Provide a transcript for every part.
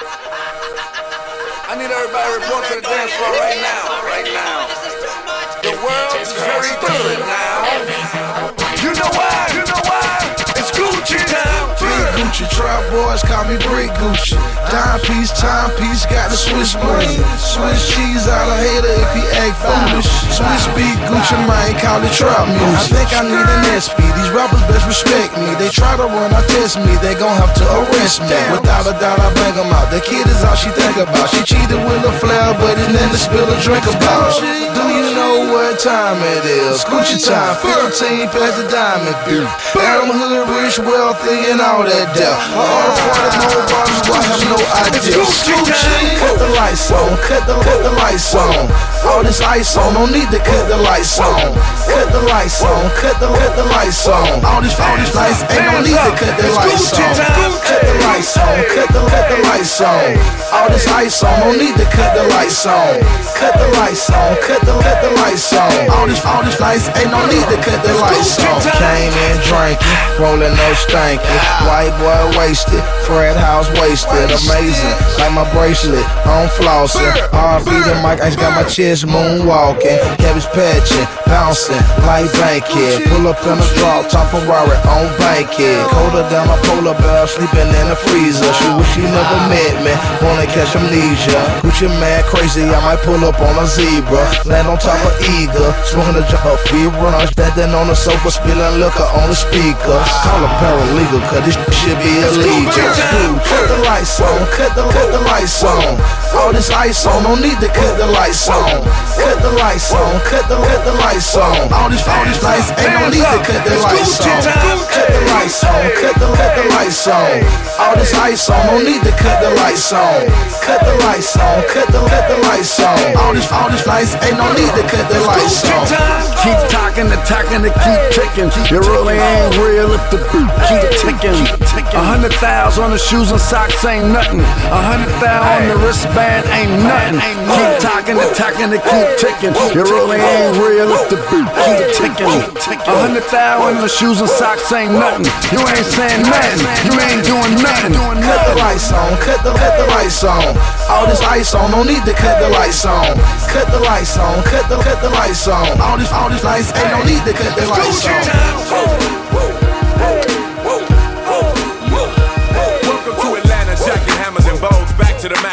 I need everybody report to the dance floor right now, right now. The world is very good now. You know why? You know why? It's Gucci time. Gucci, trap boys call me Brick Gucci. Dime piece, time piece, got the Swiss money. Swiss cheese out of hater if he act foolish. Swiss beat Gucci, man, call it trap music. I think I need an SP. These rappers best respect me. They try to run, I test me. They gon' have to arrest me. Without a doubt, I bang them out. The kid is all she think about. She cheated with a flare, but it never spill a drink about. Do you know what time it is? Gucci time, 15 past the diamond bill. I'm hood, rich, wealthy, and all that death. All the party, no bottles, I have no idea. Gucci, cut the lights on, cut the cut the lights on. All this ice on, no need to cut the lights on. Cut the lights on, cut the cut the lights on. All these all these lights ain't no need to cut the lights on. Cut the lights on, cut the cut the lights on. All this ice on, no need to cut the lights on. Cut the lights on, cut the cut the lights on. All these all these lights ain't no need to cut the lights on. Came in drinking, rolling no stankin'. White boy wasted, Fred House wasted. Amazing, like my bracelet, on flossing. RB the mic, I just got my chest moonwalking. Cabbage patching, bouncing like Bankhead. Pull up in a drop top Ferrari on bank Bankhead. Colder than a polar bear, sleeping in a freezer. She wish she never met me, wanna catch amnesia. Gucci Mane crazy, I might pull up on a zebra. Land on top of eagle, smoking a jar of fever. Standing on the sofa, spilling liquor on the speaker. Call a paralegal, cause this should be illegal. Cut the lights on, cut the cut the lights on. All this ice on, no need to cut the lights on. Cut the lights on, cut the cut the lights on. All these all these lights ain't no need to cut the lights on. Cut the lights on, cut the cut the lights on. All this ice on, no need to cut the lights on. Cut the lights on, cut the cut the lights on. All these all these lights ain't no need to cut the lights on. Keep talking, attacking, to keep ticking. You really ain't real if the beat keep ticking. A hundred thousand on the shoes and socks ain't nothing. A hundred thousand on the wristband ain't nothing. Keep talking, attacking, to keep ticking. You really ain't real if the beat keep ticking. A hundred thousand on the shoes and socks ain't nothing. You ain't saying nothing. You ain't doing nothing. Cut the lights on, cut the cut the lights on. All this ice on, no need to cut the lights on. Cut the lights on, cut the cut the lights on. All this all these lights ain't no need to cut the lights on. Welcome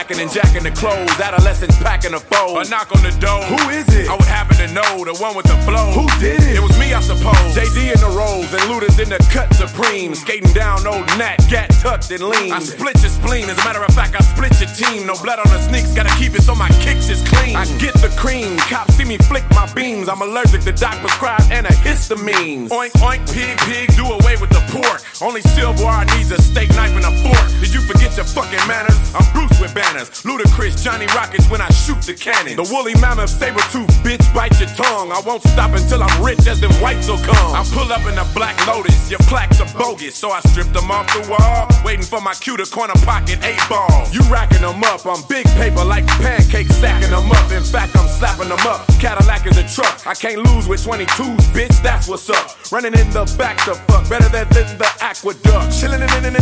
The and jacking the clothes. Adolescents packing the fold. A knock on the door. Who is it? I would happen to know the one with the flow. Who did it? It was me, I suppose. JD in the rolls and looters in the cut supreme. Skating down old Nat, gat tucked and lean. I split your spleen. As a matter of fact, I split your team. No blood on the sneaks, gotta keep it so my kicks is clean. I get the cream. Cops see me flick my beams. I'm allergic to doc prescribed antihistamines. Oink, oink, pig, pig, do away with the pork. Only silverware needs a steak knife and a fork. Did you forget your fucking manners? I'm Bruce with banners. Ludacris, Johnny Rockets when I shoot the cannon. The woolly mammoth saber tooth bitch bite your tongue. I won't stop until I'm rich as them whites will come. I pull up in a black lotus, your plaques are bogus. So I strip them off the wall, waiting for my cue to corner pocket eight balls. You racking them up on big paper like pancakes, stacking them up. In fact, I'm slapping them up. Cadillac is a truck. I can't lose with 22s, bitch, that's what's up. Runnin' in the back the fuck, better than, the aqueduct. Chillin' in the.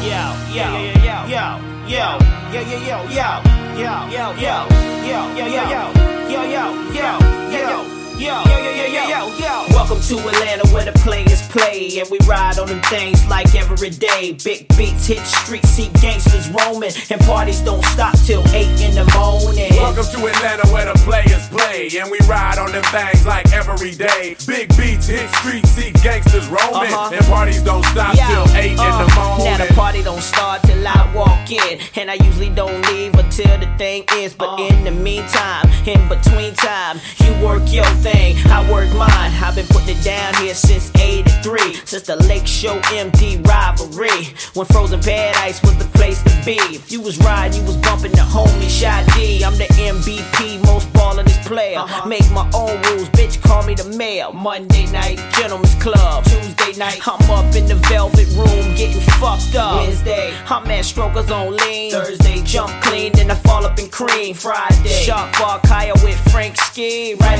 Yo, yo, yo, yo yo, yo, yo, yo, yo, yo, yo, yo, yo, yo, yo, yo, yo, yo, yo, yo, yo. Yo, yo, yo, yo, yo, yo, yo. Welcome to Atlanta where the players play and we ride on them things like every day. Big beats hit streets, see gangsters roaming, and parties don't stop till 8 in the morning. Welcome to Atlanta where the players play and we ride on them things like every day. Big beats hit streets, see gangsters roaming, Uh-huh. and parties don't stop Yeah, till 8 in the uh, morning. Now the party don't start till I walk in, and I usually don't leave until the thing is. But uh. in the meantime, in between time, work your thing, I work mine. I've been putting it down here since '83, since the Lake Show MD rivalry, when Frozen Paradise was the place to be. If you was riding, you was bumping the homie Shy D. I'm the MVP, most ballin' player. Uh-huh. Make my own rules, bitch. Call me the mayor. Monday night, gentlemen's club. Tuesday night, I'm up in the velvet room getting fucked up. Wednesday, I'm at strokers on lean. Thursday, jump clean, then I fall up in cream. Friday, shark bar Kaya with Frank Ski. Right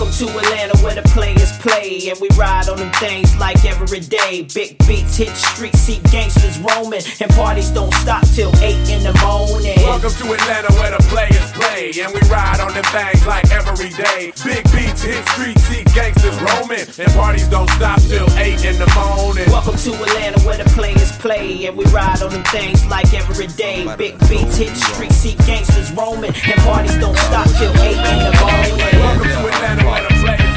Welcome to Atlanta where the players play and we ride on them things like every day. Big beats hit street, see gangsters roaming, and parties don't stop till eight in the morning. Welcome to Atlanta where the players play and we ride on them things like every day. Big beats hit street, see gangsters roaming, and parties don't stop till eight in the morning. Welcome to Atlanta where the players play and we ride on them things like every day. Big beats hit street, see gangsters roaming, and parties don't stop till till eight in the morning. Welcome to Atlanta,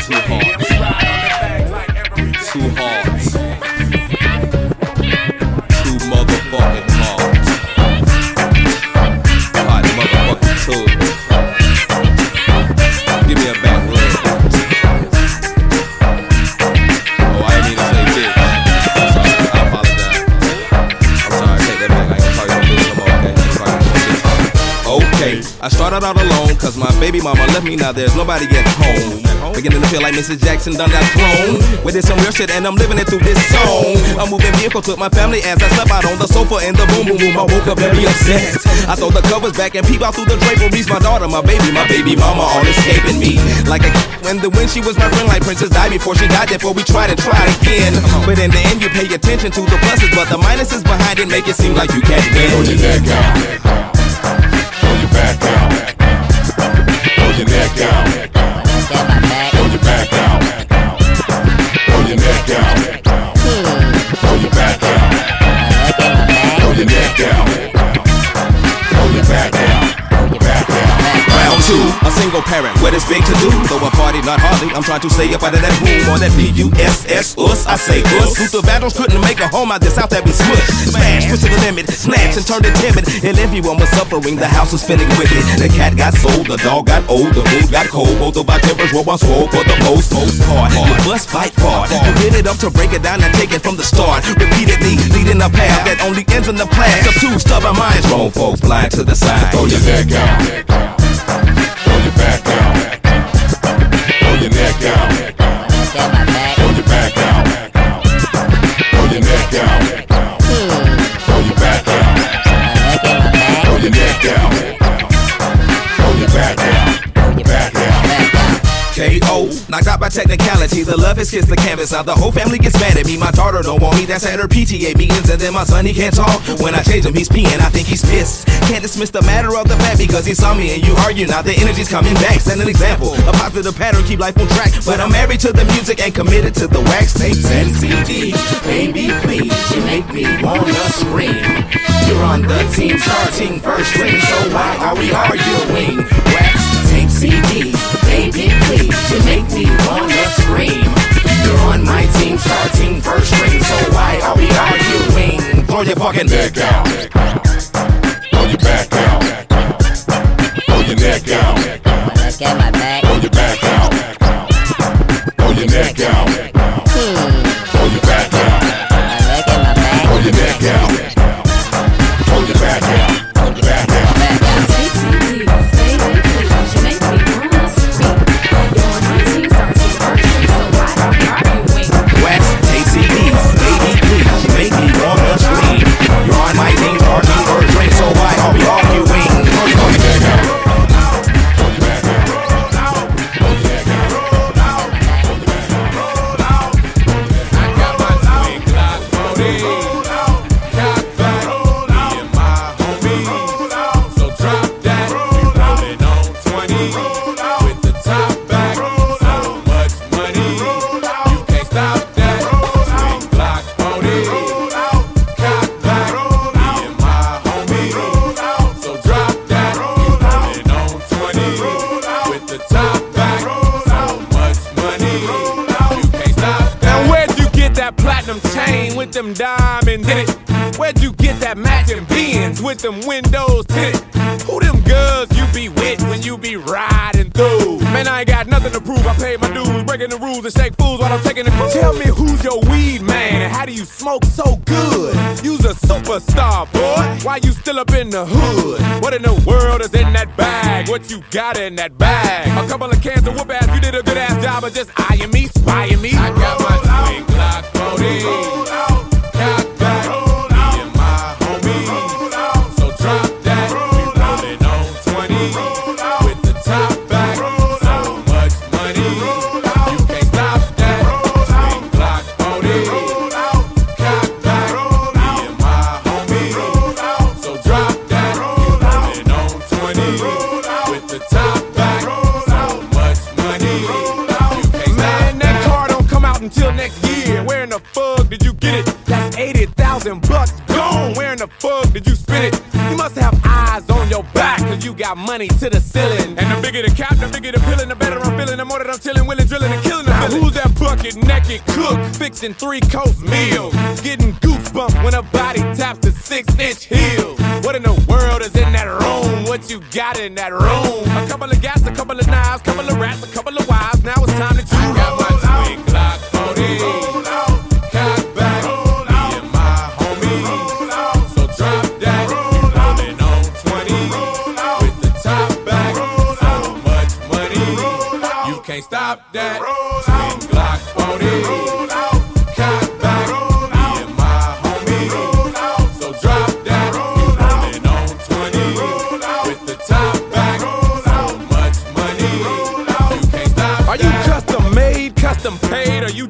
too hard. Too hard. Started out alone, cause my baby mama left me, now there's nobody at home. Beginning to feel like Mrs. Jackson done that clone. With this some real shit and I'm living it through this song. A moving vehicle took my family as I slept out on the sofa in the boom boom boom. I woke up very upset. I throw the covers back and peep out through the draperies. My daughter, my baby, my baby mama all escaping me. Like a when the when she was my friend, like Princess died before she died, therefore we tried and tried again. But in the end, you pay attention to the pluses, but the minuses behind it make it seem like you can't win. Throw your neck out. Throw your back out. Throw your neck out. Throw your back out. Two, a single parent, what is big to do? Throw a party, not hardly. I'm trying to stay up out of that room on that B-U-S-S, us. I say us. Luther Vandross couldn't make a home out this house that be smushed. Smash, push to the limit, snatch and turn it timid. And everyone was suffering, the house was feeling wicked. The cat got sold, the dog got old, the food got cold. Both of our tempers were on swole for the most, most part. You must fight it. You get it up to break it down and take it from the start. Repeatedly, leading a path that only ends in the past. Of two stubborn minds, grown folks blind to the side. Throw your neck out back down. Throw your neck out. Technicality. The love has kissed the canvas. Now the whole family gets mad at me. My daughter don't want me. That's at her PTA meetings. And then my son, he can't talk. When I change him, he's peeing. I think he's pissed. Can't dismiss the matter of the fact because he saw me and you argue. Now the energy's coming back. Set an example. A positive pattern, keep life on track. But I'm married to the music and committed to the wax tapes and CDs. Baby, please, you make me wanna scream. You're on the team, starting first string. So why are we arguing? Wax tape CDs. Baby, please, you make me wanna scream. You're on my team, starting first string. So why are we arguing? Throw your fucking Neck out. With them diamonds in it? Where'd you get that matching beans with them windows tinted? Who them girls you be with when you be riding through? Man, I ain't got nothing to prove. I paid my dues, breaking the rules and shake fools while I'm taking the cruise. Tell me who's your weed man and how do you smoke so good? You's a superstar, boy. Why you still up in the hood? What in the world is in that bag? What you got in that bag? A couple of cans of whoop ass. You did a good ass job of just eyeing me, spying me. I got my Glock 40. Until next year. Where in the fuck did you get it? That's 80,000 bucks gone. Where in the fuck did you spend it? You must have eyes on your back, cause you got money to the ceiling. And the bigger the cap, the bigger the pillin', the better I'm feeling. The more that I'm chillin', willing, drilling, and killing the now, Who's that bucket naked cook, fixing three course meals? Getting goosebumps when a body taps the six inch heels. What in the world is in that room? What you got in that room? A couple of gas, a couple of knives, a couple of rats, a couple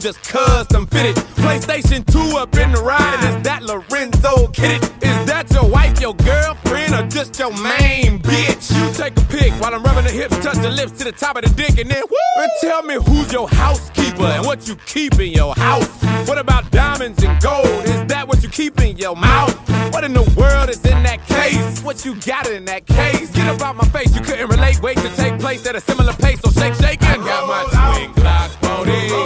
just custom fitted? PlayStation 2 up in the ride, and is that Lorenzo Kidded? Is that your wife, your girlfriend, or just your main bitch? You take a pic while I'm rubbing the hips, touch the lips to the top of the dick, and then woo! And tell me who's your housekeeper and what you keep in your house. What about diamonds and gold? Is that what you keep in your mouth? What in the world is in that case? What you got in that case? Get up out my face, you couldn't relate. Wait to take place at a similar pace, so shake, shake, and got my twin Glock 40. Cock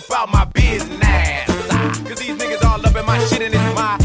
fuck my business. Ah, Cause these niggas all up in my shit and it's my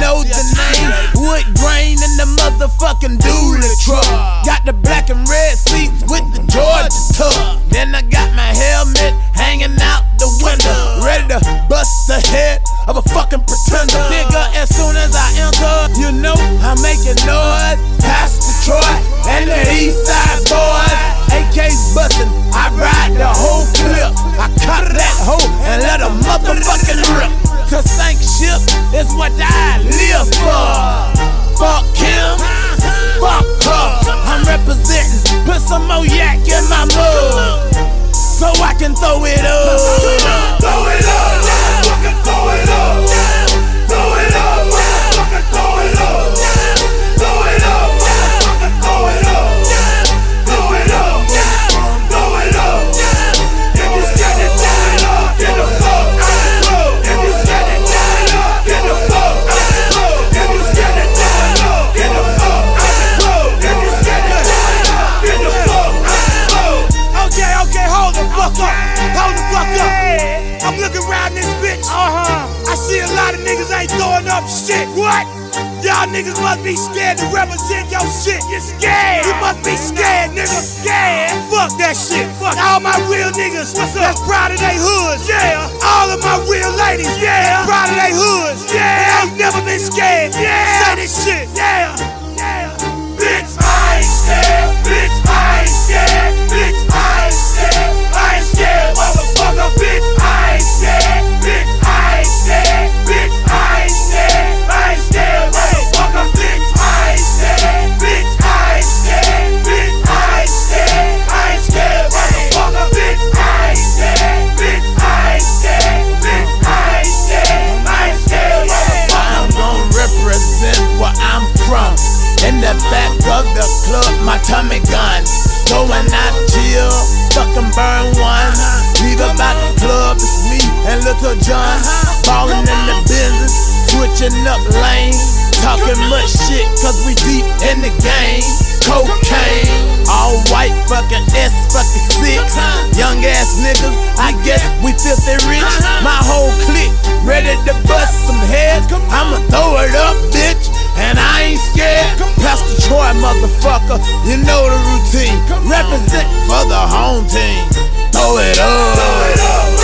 know the name. Wood grain in the motherfucking dually truck. Got the black and red must be scared to represent your shit. You scared? You must be scared, nigga. Scared? Fuck that shit. Fuck all my real niggas. What's up? That's proud of they hoods. Yeah. All of my real ladies. Yeah. Proud of they hoods. Yeah. Ain't never been scared. Yeah. Say this shit. Yeah. In the back of the club, my tummy gun. Going out chill, fucking burn one. Leave about the club, it's me and Lil Jon. Ballin' in the business, switching up lanes. Talking much shit, cause we deep in the game. Cocaine, all white fucking S fucking six. Young ass niggas, I guess we filthy rich. My whole clique ready to bust some heads. I'ma throw it up, bitch, and I ain't scared. Pastor Troy, motherfucker, you know the routine. Represent for the home team. Throw it up. Throw it up,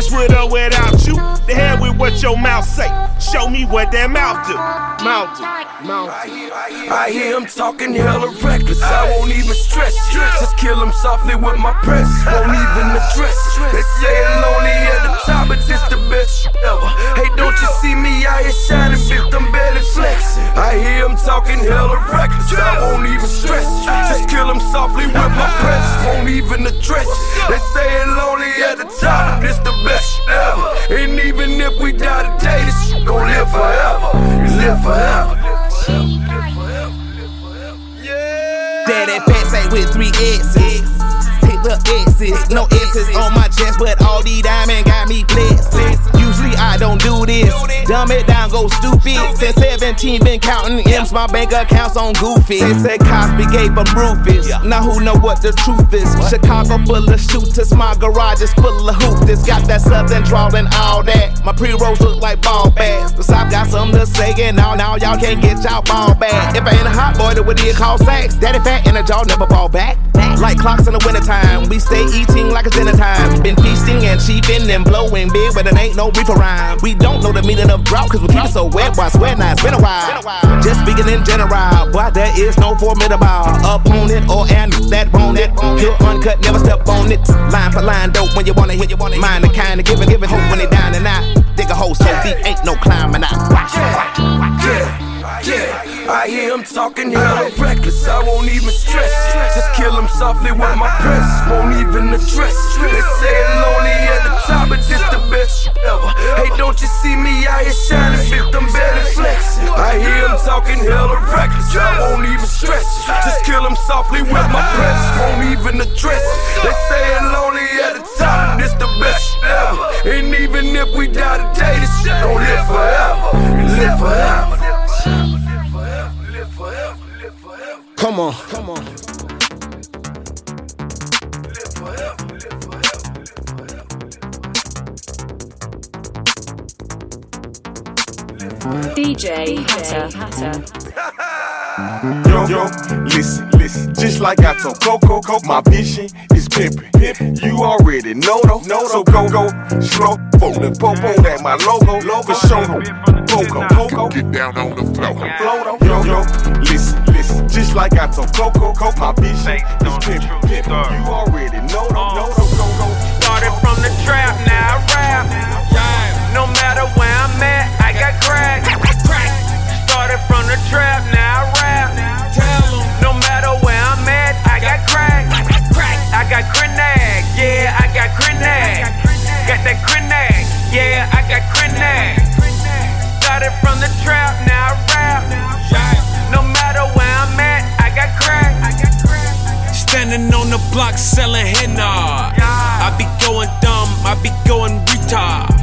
That's with or without you. The hell with what your mouth say. Show me what that mouth do. Mouth do. Mouth do. I hear him talking hella reckless. I won't even stress. Just kill him softly with my press. Won't even address. They say it lonely at the top, but this the best ever. Hey, don't you see me out here shining, bitch? I'm barely flexing. I hear him talking hella reckless. I won't even stress. Just kill him softly with my press. Won't even address. They say it lonely at the top, but this the best ever. And even if we die today, this shit gon' live forever. Live forever. Yeah. Daddy fat say with three X's. The X's, no X's on my chest, but all these diamonds got me blessed. Usually I don't do this. Dumb it down, go stupid. Since 17, been counting M's, my bank accounts on Goofy. They said Cosby gave them Rufus. Now who know what the truth is? Chicago full of shooters, my garage is full of hoopers. Got that southern drawl and all that. My pre-rolls look like ball bags. The South got something to say, and now, now y'all can't get y'all ball back. If I ain't a hot boy, then what do you call sex? Daddy fat and a jaw never fall back. Like clocks in the wintertime, we stay eating like it's dinner time. Been feasting and cheaping and blowing big, but it ain't no reaper rhyme. We don't know the meaning of drought, cause we keep it so wet. Why sweat now? It's been a while. Just speaking in general, boy, there is no formidable opponent or an that bone it. Pure uncut, never step on it. Line for line, dope when you wanna hit, mind the kind of giving, giving hope when they down and out. Dig a hole so deep, ain't no climbing out. Watch, watch, watch. Yeah, yeah, I hear him talking hella reckless. I won't even stress. Just kill him softly with my press. Won't even address. They say lonely at the top, but this the best ever. Hey, don't you see me out here shining, victim belly flexing? I hear him talking hella reckless. I won't even stress. Just kill him softly with my press. Won't even address. They say lonely at the top, this the best ever. And even if we die today, this shit don't live forever. DJ Hatter. Yo, yo, listen, listen. Just like I told Coco, Coco my vision is pimping. Pimpin'. You already know, though. No, so go, go, slow, for the popo, that my logo, logo, show, Coco, Coco. Get down on the floor. Flow, though. Yo, yo, listen, listen. Just like I told Coco, Coco my vision is pimping. Pimpin'. You already know, though. No, so go, go. Started from the trap, now I rap. No matter where I'm at, I got crack. Started from the trap, now I rap. No matter where I'm at, I got crack. I got grenade, yeah, I got grenade. Got that grenade, yeah, I got grenade. Started from the trap, now I rap. No matter where I'm at, I got crack. Standing on the block selling henna. I be going dumb, I be going retard.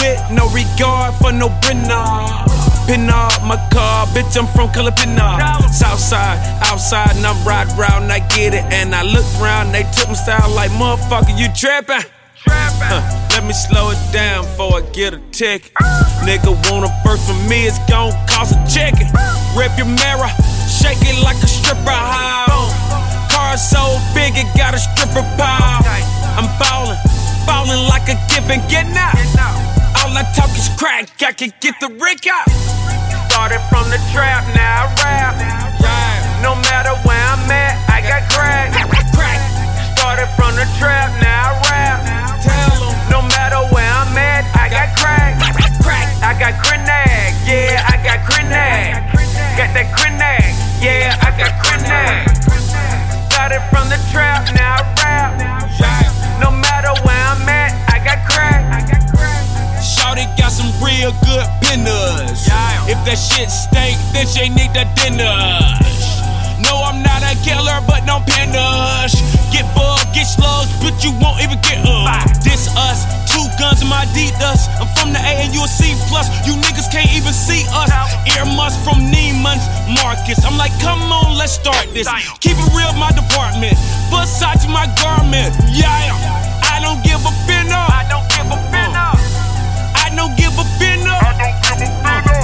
With no regard for no Brenna. Pin up my car, bitch, I'm from Calipina. Southside, outside, and I'm riding round, I get it. And I look around, they took my style like, motherfucker, you trapping? Huh, let me slow it down before I get a ticket. Nigga want a first from me, it's gon' cost a chicken. Rip your mirror, shake it like a stripper high. Car so big, it got a stripper pile. I'm ballin', ballin' like a and getting out. All I talk is crack, I can get the Rick out. Started from the trap, now I rap. No matter where I'm at, I got crack. Started from the trap, now I rap. No matter where I'm at, I got crack. I got grenade, yeah, I got grenade. Got that grenade, yeah, I got grenade. Shit stink, then she need the dinner. No, I'm not a killer, but no pinners. Get bugged, get slugs, but you won't even get up. This us, two guns in my Adidas. I'm from the A and you a C plus. You niggas can't even see us. Earmuffs from Neiman's Marcus. I'm like, come on, let's start this. Keep it real, my department. Versace, my garment. Yeah, I don't give a finna. I don't give a. I don't give a finna.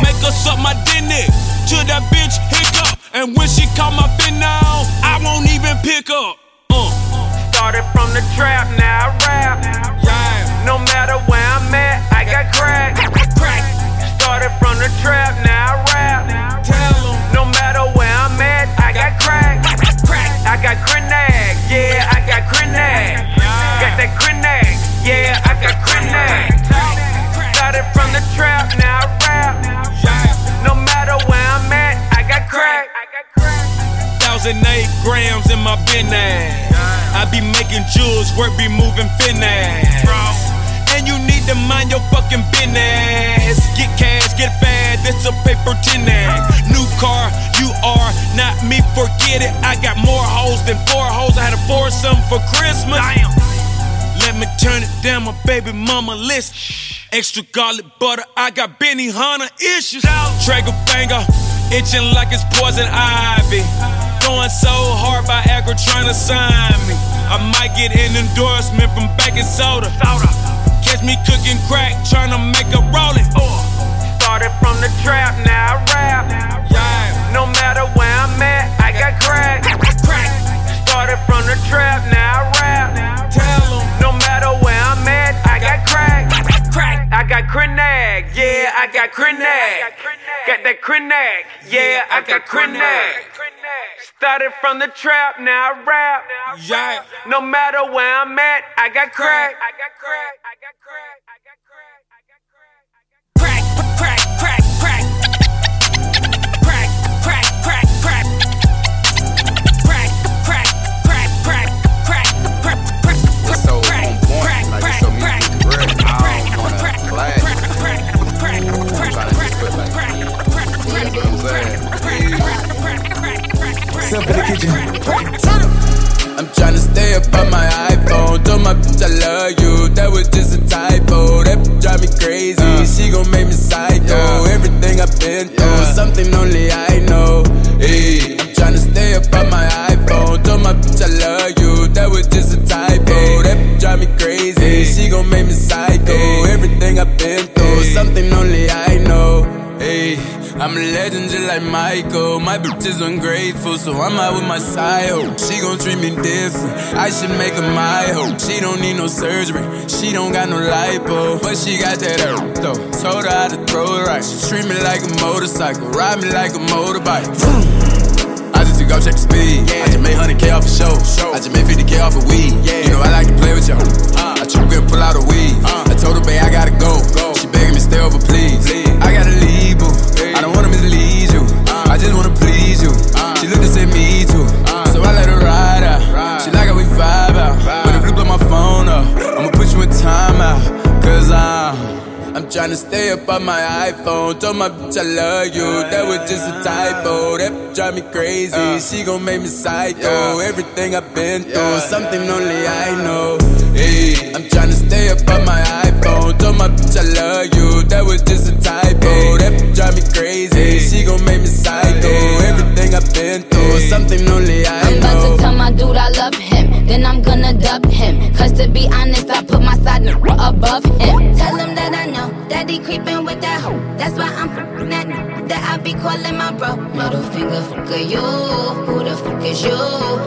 Make her suck my dinner to that bitch hiccup. And when she call my fin now, I won't even pick up. Uh. Started from the trap, now I rap. No matter where I'm at, I got crack. Started from the trap, now I rap. No matter where I'm at, I got crack. I got grenade, yeah, I got grenade. Thousand eight grams in my business. I be making jewels, work be moving finesse. And you need to mind your fucking business. Get cash, get fast, it's a paper tenant. New car, you are not me, forget it. I got more hoes than four hoes. I had a foursome for Christmas. Let me turn it down, my baby mama list. Extra garlic butter, I got Benny Hunter issues. Trigger finger, itching like it's poison ivy. Going so hard by Agro trying to sign me. I might get an endorsement from baking soda. Catch me cooking crack, trying to make a rolling. Started from the trap, now I rap. Yeah. No matter where I'm at, I got crack. Started from the trap, now I rap. Tell 'em. No matter where I'm at, I got crack. Crack. I got crenag, yeah, I got crenag. Got that crenag, yeah, I got crenag. Started from the trap, now I rap. Yeah. No matter where I'm at, I got crack. I got crack. I got crack. I got crack. Step in the kitchen. I'm tryna stay up on my iPhone. Told my bitch I love you. That was just a typo. That bitch drive me crazy. She gon' make me psycho. Everything I've been through, something only I know. Hey, I'm tryna stay up on my iPhone. Told my bitch I love you. That was just a typo. That bitch drive me crazy. She gon' make me psycho. Everything I've been through, something only I know. I'm a legend just like Michael. My bitch is ungrateful, so I'm out with my side hoe. She gon' treat me different. I should make her my hoe. She don't need no surgery. She don't got no lipo, but she got that earth though. Told her how to throw it right. She treat me like a motorcycle, ride me like a motorbike. I just took off check the speed. I just made 100k off a show. I just made 50k off a weed. You know I like to play with y'all. Uh. I choke and pull out a weed. Uh. I told her, babe, I gotta go. She begging me please. I gotta leave, boo. I don't wanna mislead you. I just wanna please you. She looked and said me too. So I let her ride out. She like how we vibe out. When the blue blow my phone up, I'ma put you in timeout. Cause I'm. I'm tryna stay up on my iPhone. Told my bitch I love you. That was just a typo. That bitch drive me crazy. She gon' make me psycho. Everything I've been through, something only I know. Hey, I'm tryna stay up on my iPhone. Told my bitch I love you. That was just a typo. That bitch drive me crazy. She gon' make me psycho. Everything I've been through, something only I I'm about to tell my dude I love him. Then I'm gonna dub him. Cause to be honest, I put my side n- above him. Tell him that I know that he creeping with that hoe. That's why I'm f***ing that n- that I be calling my bro. Middle finger, fuck you? Who the fuck is you?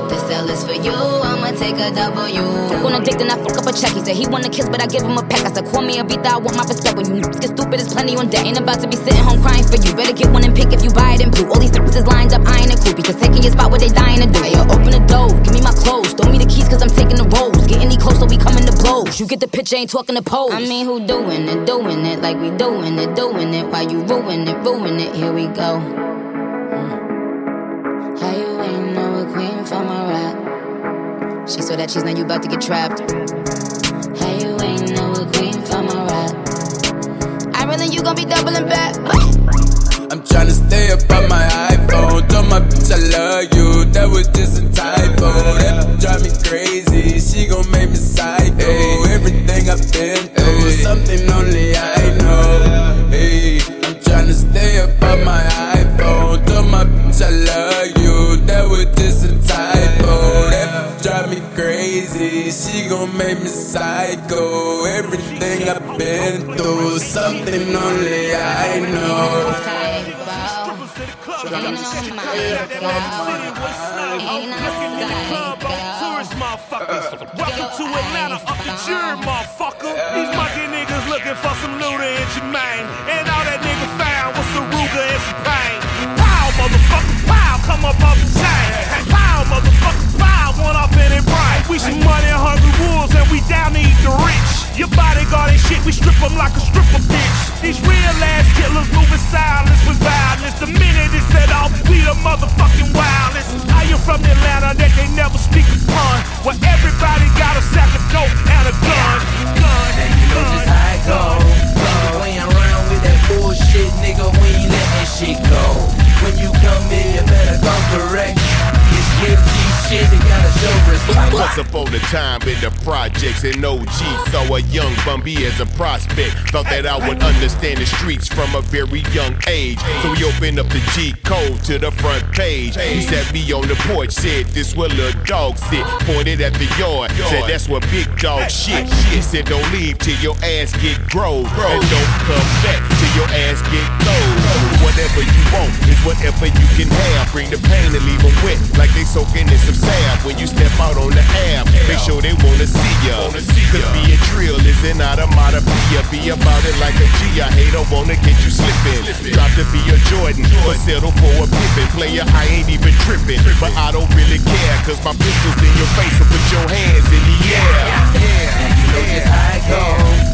This cell is for you. I'ma take a W. On a dick, then I fuck up a check. He said he wanna kiss, but I give him a peck. I said, call me a beat, I want my respect. When you get stupid, there's plenty on deck. Ain't about to be sitting home crying for you. Better get one and pick if you buy it in blue. All these differences lined up, I ain't a cool. Because taking your spot, what they dying to do. Hey, yo, open the door, give me my clothes. Throw me the keys, cause I'm taking the roles. Get any closer, we coming to blows. You get the picture, ain't talking to pose. I mean, who doing it, doing it like we doing it, doing it. While you ruin it, ruin it, here we go. Mm. How you ain't know a queen from a rap? She saw that she's now you about to get trapped. How you ain't know a queen from a rap? I really you gon' be doubling back. I'm tryna stay up on my iPhone. Told my bitch I love you. That was just a typo. Welcome to Atlanta, Uncle Jury, motherfucker. These monkey niggas looking for some Luda and Jermaine. And all that nigga found was some Ruger and some pain. Come up off the one it brain. We some money hungry wolves and we down to eat the rich. Your bodyguard and shit, we strip them like a stripper bitch. These real ass killers from Atlanta that they never speak upon. Where everybody got a sack of dope and a gun. Gun, And you know just how it go. Nigga, we ain't around with that bullshit, nigga. We ain't let that shit go. When you come in, you better come correct. It's guilty shit, you gotta show respect. What's up, OG? the time the projects and OG. Saw a young Bumby as a prospect. Thought that I would understand the streets from a very young age. So he opened up the G code to the front page. He sat me on the porch, said this where little dog sit. Pointed at the yard, said that's where big dog shit. He said don't leave till your ass get grow. And don't come back till your ass get cold. Whatever you want is whatever you can have. Bring the pain and leave them wet like they soaking in some salve. When you step out on the app, make sure they wanna see ya. Cause being trill is an onomatopoeia. Be about it like a G. I hate I wanna get you slipping. Drop to be a Jordan, but settle for a Pippen. Player, I ain't even tripping. But I don't really care, cause my pistol's in your face. So put your hands in the air. Yeah, yeah, And you know just how it go.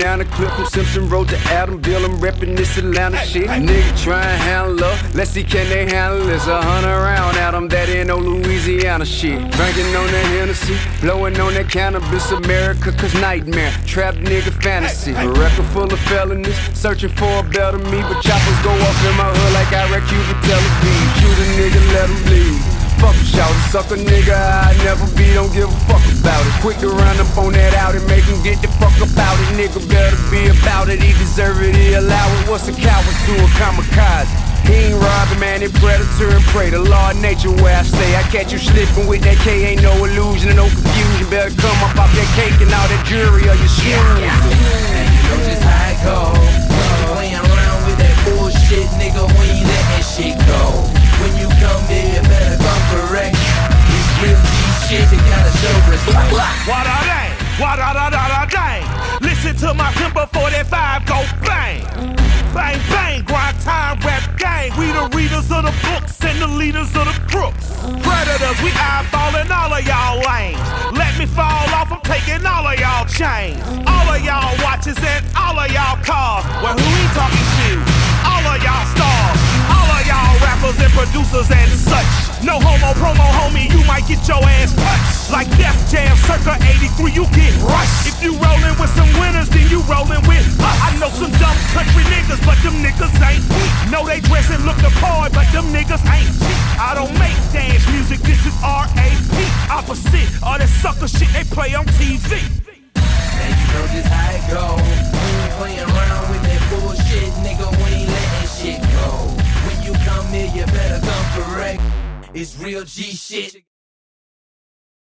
Grip banana clip from Simpson Road to Adamsville. I'm reppin' this Atlanta shit. Nigga try and handle up. Let's see, can they handle this? A hundred round at 'em, that ain't no Louisiana shit. Drinking on that Hennessy, blowing on that cannabis. America, cause nightmare. Trap nigga fantasy. A record full of felonies, searching for a better me. But choppers go off in my hood like I wreck you to Tel Aviv. Shoot a nigga, let him bleed. Fuck a shout, suck a nigga, I never be, don't give a fuck about it. Quick to run up on that out and make him get the fuck about it. Nigga better be about it, he deserve it, he allow it. What's a coward to a kamikaze? He ain't robbing, man, he predator and prey. The law of nature where I stay. I catch you slipping with that K, ain't no illusion and no confusion. Better come up off that cake and all that jewelry or your shoes. And you know just how it go. When you playing around with that bullshit, nigga, we ain't letting shit go. When you come here, To my Timber 45 go bang. Bang, bang, grind time rap gang. We the readers of the books and the leaders of the crooks. Predators, we eyeballing all of y'all lanes. Let me fall off, I'm taking all of y'all chains. All of y'all watches and all of y'all cars. Well, who we talking to? All of y'all stars. All of y'all rappers and producers and such. No homo promo, homie, you might get your ass punched. Like Def Jam circa 83, you get rushed. If you rollin' with some winners, then you rollin' with us. I know some dumb country niggas, but them niggas ain't weak. Know they dress and look the part, but them niggas ain't cheap. I don't make dance music, this is R.A.P. Opposite all that sucker shit they play on TV. Know just how it go. When you playing around with that bullshit, nigga, we ain't letting shit go. When you come here, you better come correct. It's real G shit.